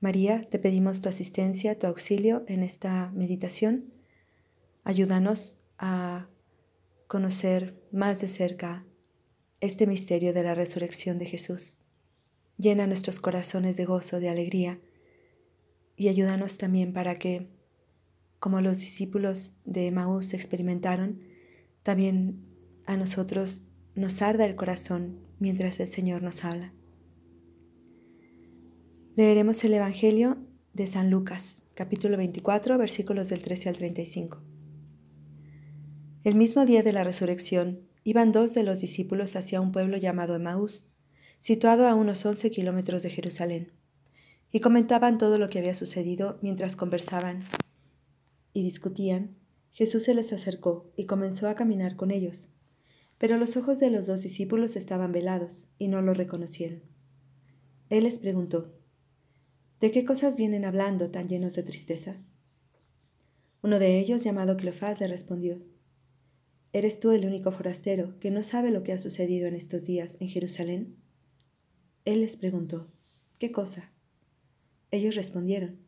María, te pedimos tu asistencia, tu auxilio en esta meditación. Ayúdanos a conocer más de cerca este misterio de la resurrección de Jesús. Llena nuestros corazones de gozo, de alegría y ayúdanos también para que, como los discípulos de Maús experimentaron, también a nosotros nos arda el corazón mientras el Señor nos habla. Leeremos el Evangelio de San Lucas, capítulo 24, versículos del 13 al 35. El mismo día de la resurrección, iban dos de los discípulos hacia un pueblo llamado Emaús, situado a unos 11 kilómetros de Jerusalén, y comentaban todo lo que había sucedido mientras conversaban y discutían. Jesús se les acercó y comenzó a caminar con ellos, pero los ojos de los dos discípulos estaban velados y no lo reconocieron. Él les preguntó, ¿De qué cosas vienen hablando tan llenos de tristeza? Uno de ellos, llamado Cleofás, le respondió, ¿Eres tú el único forastero que no sabe lo que ha sucedido en estos días en Jerusalén? Él les preguntó, ¿qué cosa? Ellos respondieron,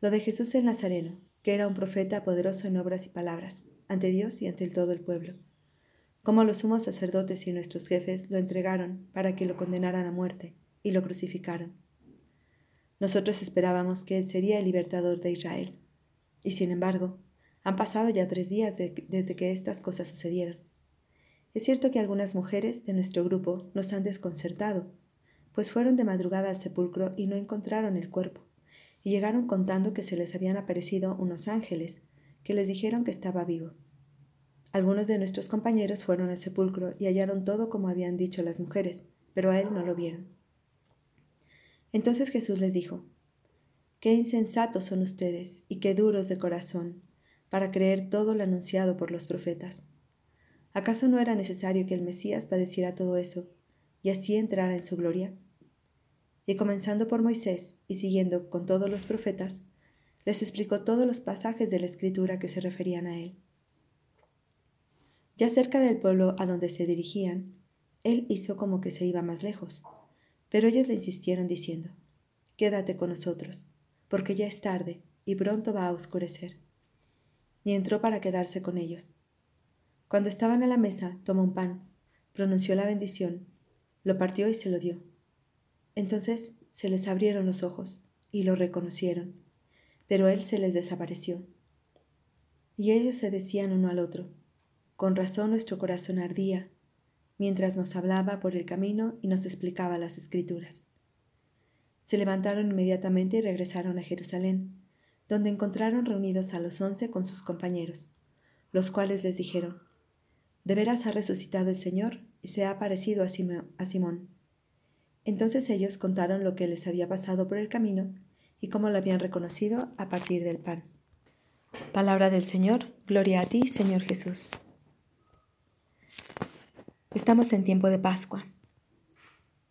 lo de Jesús el Nazareno, que era un profeta poderoso en obras y palabras, ante Dios y ante todo el pueblo. Como los sumos sacerdotes y nuestros jefes lo entregaron para que lo condenaran a muerte y lo crucificaron. Nosotros esperábamos que Él sería el libertador de Israel. Y sin embargo, han pasado ya tres días desde que estas cosas sucedieron. Es cierto que algunas mujeres de nuestro grupo nos han desconcertado, pues fueron de madrugada al sepulcro y no encontraron el cuerpo, y llegaron contando que se les habían aparecido unos ángeles, que les dijeron que estaba vivo. Algunos de nuestros compañeros fueron al sepulcro y hallaron todo como habían dicho las mujeres, pero a él no lo vieron. Entonces Jesús les dijo, Qué insensatos son ustedes y qué duros de corazón para creer todo lo anunciado por los profetas. ¿Acaso no era necesario que el Mesías padeciera todo eso y así entrara en su gloria? Y comenzando por Moisés y siguiendo con todos los profetas, les explicó todos los pasajes de la Escritura que se referían a él. Ya cerca del pueblo a donde se dirigían, él hizo como que se iba más lejos pero ellos le insistieron diciendo, Quédate con nosotros, porque ya es tarde y pronto va a oscurecer. Y entró para quedarse con ellos. Cuando estaban a la mesa, tomó un pan, pronunció la bendición, lo partió y se lo dio. Entonces se les abrieron los ojos y lo reconocieron, pero él se les desapareció. Y ellos se decían uno al otro, con razón nuestro corazón ardía mientras nos hablaba por el camino y nos explicaba las escrituras. Se levantaron inmediatamente y regresaron a Jerusalén, donde encontraron reunidos a los once con sus compañeros, los cuales les dijeron, De veras ha resucitado el Señor y se ha aparecido a, Simón. Entonces ellos contaron lo que les había pasado por el camino y cómo lo habían reconocido a partir del pan. Palabra del Señor, gloria a ti, Señor Jesús. Estamos en tiempo de Pascua,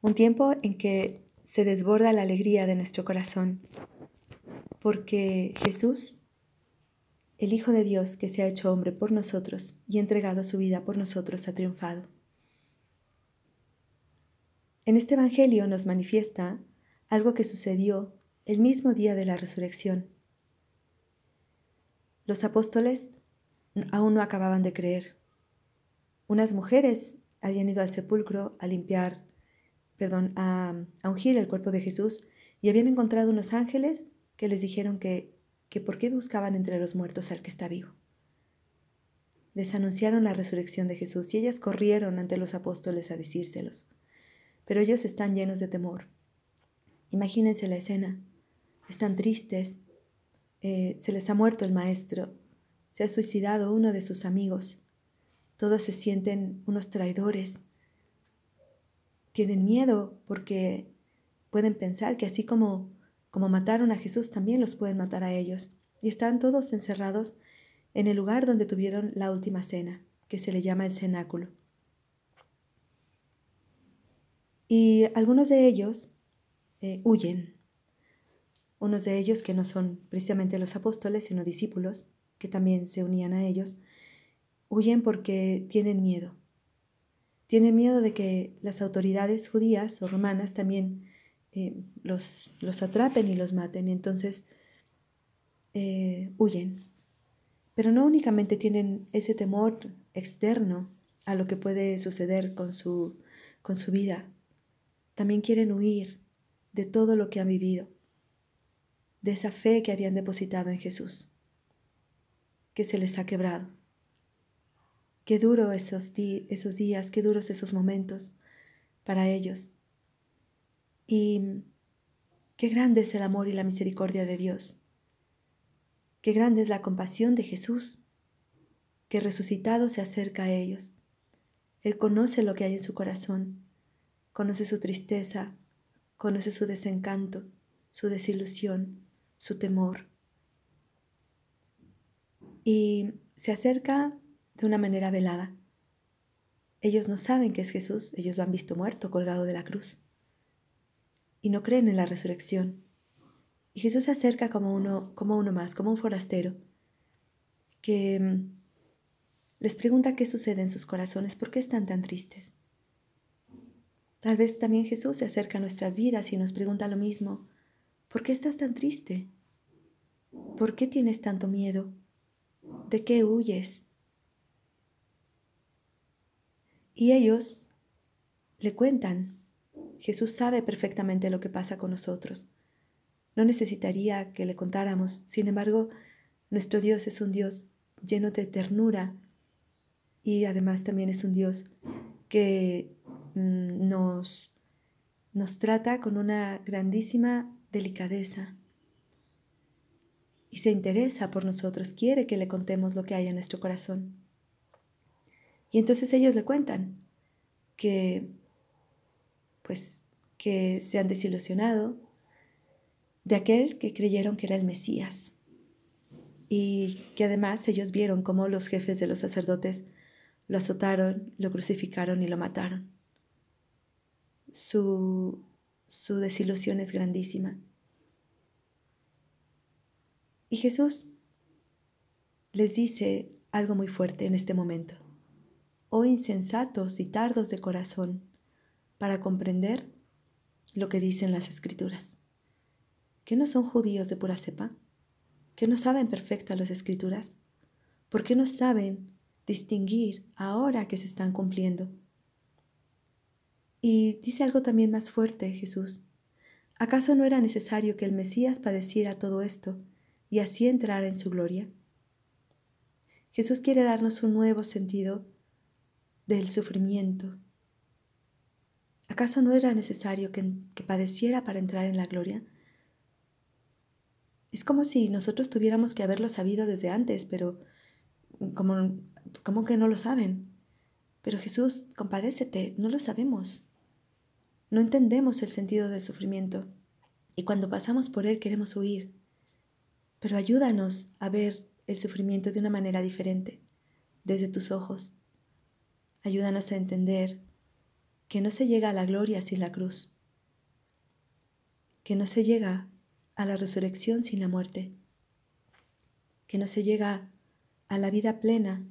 un tiempo en que se desborda la alegría de nuestro corazón, porque Jesús, el Hijo de Dios que se ha hecho hombre por nosotros y entregado su vida por nosotros, ha triunfado. En este Evangelio nos manifiesta algo que sucedió el mismo día de la resurrección. Los apóstoles aún no acababan de creer. Unas mujeres habían ido al sepulcro a limpiar, perdón, a, ungir el cuerpo de Jesús y habían encontrado unos ángeles que les dijeron que, que por qué buscaban entre los muertos al que está vivo. Les anunciaron la resurrección de Jesús y ellas corrieron ante los apóstoles a decírselos. Pero ellos están llenos de temor. Imagínense la escena. Están tristes. Eh, se les ha muerto el maestro. Se ha suicidado uno de sus amigos. Todos se sienten unos traidores. Tienen miedo porque pueden pensar que así como, Como mataron a Jesús, también los pueden matar a ellos. Y están todos encerrados en el lugar donde tuvieron la última cena, que se le llama el cenáculo. Y algunos de ellos eh, huyen. Unos de ellos que no son precisamente los apóstoles, sino discípulos, que también se unían a ellos, huyen porque tienen miedo. Tienen miedo de que las autoridades judías o romanas también eh, los, los, atrapen y los maten. Entonces eh, huyen. Pero no únicamente tienen ese temor externo a lo que puede suceder con su, con su vida, también quieren huir de todo lo que han vivido, de esa fe que habían depositado en Jesús, que se les ha quebrado. Qué duro esos, esos días, qué duros esos momentos para ellos. Y qué grande es el amor y la misericordia de Dios. Qué grande es la compasión de Jesús, que resucitado se acerca a ellos. Él conoce lo que hay en su corazón conoce su tristeza, conoce su desencanto, su desilusión, su temor. Y se acerca de una manera velada. Ellos no saben que es Jesús, ellos lo han visto muerto, colgado de la cruz. Y no creen en la resurrección. Y Jesús se acerca como uno, como uno más, como un forastero, que mm, les pregunta qué sucede en sus corazones, por qué están tan tristes. Tal vez también Jesús se acerca a nuestras vidas y nos pregunta lo mismo. ¿Por qué estás tan triste? ¿Por qué tienes tanto miedo? ¿De qué huyes? Y ellos le cuentan. Jesús sabe perfectamente lo que pasa con nosotros. No necesitaría que le contáramos. Sin embargo, nuestro Dios es un Dios lleno de ternura y además también es un Dios que Mm, nos, nos trata con una grandísima delicadeza y se interesa por nosotros, quiere que le contemos lo que hay en nuestro corazón. Y entonces ellos le cuentan que pues que se han desilusionado de aquel que creyeron que era el Mesías y que además ellos vieron cómo los jefes de los sacerdotes lo azotaron, lo crucificaron y lo mataron su, su desilusión es grandísima. Y Jesús les dice algo muy fuerte en este momento. Insensatos y tardos de corazón para comprender lo que dicen las escrituras. ¿Que no son judíos de pura cepa? ¿Que no saben perfectas las escrituras? ¿Por qué no saben distinguir ahora que se están cumpliendo? Y dice algo también más fuerte Jesús. ¿Acaso no era necesario que el Mesías padeciera todo esto y así entrara en su gloria? Jesús quiere darnos un nuevo sentido del sufrimiento. ¿Acaso no era necesario que, padeciera para entrar en la gloria? Es como si nosotros tuviéramos que haberlo sabido desde antes, pero como, como que no lo saben. Pero Jesús, compadécete, no lo sabemos. No entendemos el sentido del sufrimiento y cuando pasamos por él queremos huir. Pero ayúdanos a ver el sufrimiento de una manera diferente, desde tus ojos. Ayúdanos a entender que no se llega a la gloria sin la cruz, que no se llega a la resurrección sin la muerte, que no se llega a la vida plena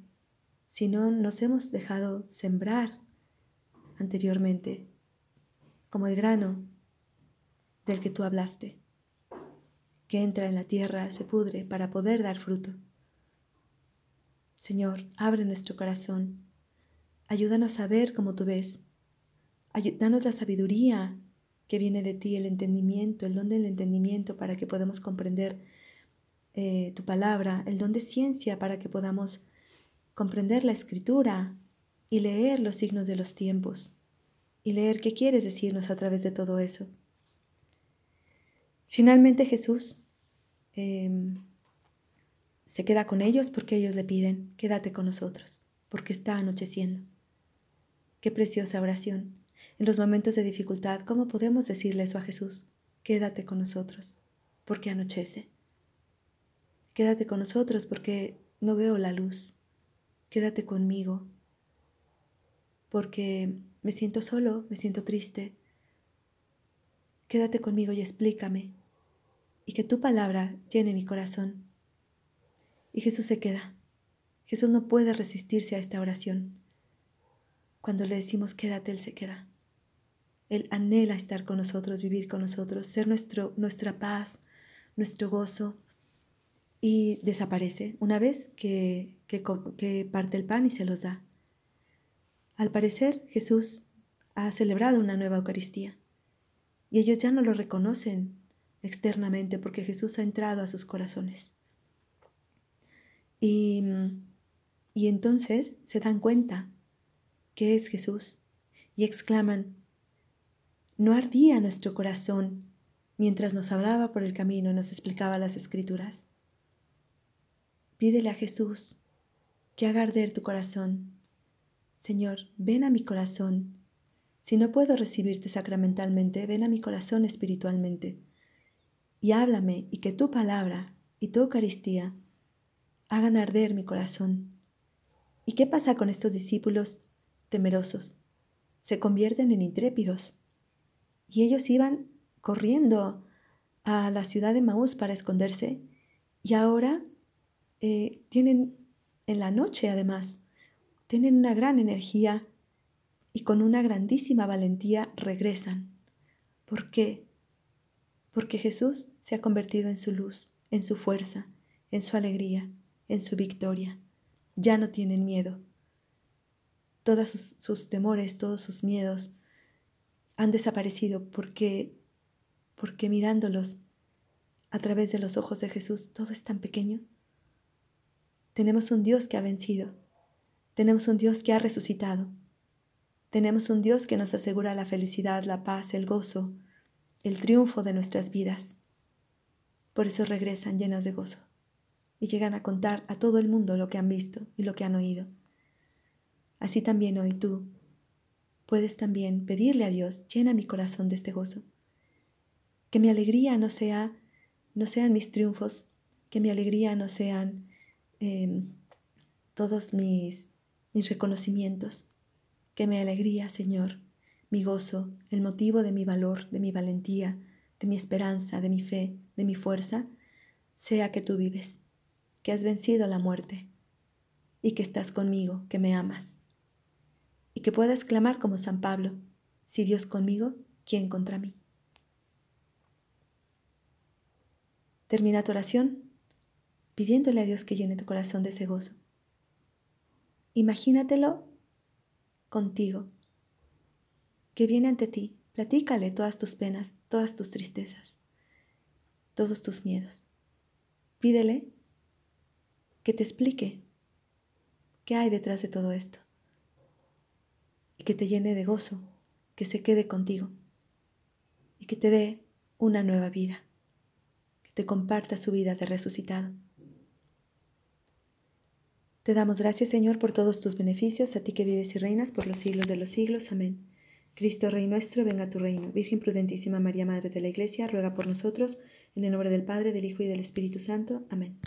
si no nos hemos dejado sembrar anteriormente como el grano del que tú hablaste, que entra en la tierra, se pudre para poder dar fruto. Señor, abre nuestro corazón, ayúdanos a ver como tú ves, danos la sabiduría que viene de ti, el entendimiento, el don del entendimiento para que podamos comprender eh, tu palabra, el don de ciencia para que podamos comprender la escritura y leer los signos de los tiempos y leer qué quieres decirnos a través de todo eso. Finalmente Jesús em, se queda con ellos porque ellos le piden, quédate con nosotros, porque está anocheciendo. Qué preciosa oración. En los momentos de dificultad, ¿cómo podemos decirle eso a Jesús? Quédate con nosotros. porque anochece. Quédate con nosotros porque no veo la luz. Quédate conmigo porque me siento solo, me siento triste. Quédate conmigo y explícame y que tu palabra llene mi corazón. Y Jesús se queda. Jesús no puede resistirse a esta oración. Cuando le decimos quédate, Él se queda. Él anhela estar con nosotros, vivir con nosotros, ser nuestro, nuestra paz, nuestro gozo. Y desaparece una vez que, que, parte el pan y se los da. Al parecer, Jesús ha celebrado una nueva Eucaristía y ellos ya no lo reconocen externamente porque Jesús ha entrado a sus corazones. Y, y entonces se dan cuenta que es Jesús y exclaman, ¿no ardía nuestro corazón mientras nos hablaba por el camino y nos explicaba las escrituras? Pídele a Jesús que haga arder tu corazón. Señor, ven a mi corazón. Si no puedo recibirte sacramentalmente, ven a mi corazón espiritualmente. Y háblame y que tu palabra y tu Eucaristía hagan arder mi corazón. ¿Y qué pasa con estos discípulos temerosos? Se convierten en intrépidos. Y ellos iban corriendo a la ciudad de Maús para esconderse y ahora eh, tienen en la noche además, tienen una gran energía y con una grandísima valentía regresan. ¿Por qué? Porque Jesús se ha convertido en su luz, en su fuerza, en su alegría, en su victoria. Ya no tienen miedo. Todos sus, sus temores, todos sus miedos han desaparecido porque, porque mirándolos a través de los ojos de Jesús, todo es tan pequeño. Tenemos un Dios que ha vencido. Tenemos un Dios que ha resucitado. Tenemos un Dios que nos asegura la felicidad, la paz, el gozo, el triunfo de nuestras vidas. Por eso regresan llenos de gozo y llegan a contar a todo el mundo lo que han visto y lo que han oído. Así también hoy tú puedes también pedirle a Dios, llena mi corazón de este gozo. Que mi alegría no sea no sean mis triunfos, que mi alegría no sean Em, todos mis, mis reconocimientos. Que mi alegría, Señor, mi gozo, el motivo de mi valor, de mi valentía, de mi esperanza, de mi fe, de mi fuerza, sea que tú vives, que has vencido la muerte y que estás conmigo, que me amas. Que pueda exclamar como San Pablo, si Dios conmigo, ¿quién contra mí? Termina tu oración pidiéndole a Dios que llene tu corazón de ese gozo. Imagínatelo contigo, que viene ante ti, platícale todas tus penas, todas tus tristezas, todos tus miedos. Pídele que te explique qué hay detrás de todo esto que te llene de gozo, que se quede contigo y que te dé una nueva vida, que te comparta su vida de resucitado. Te damos gracias, Señor, por todos tus beneficios, a ti que vives y reinas por los siglos de los siglos. Amén. Cristo, Rey nuestro, venga a tu reino. Virgen prudentísima María, Madre de la Iglesia, ruega por nosotros, en el nombre del Padre, del Hijo y del Espíritu Santo. Amén.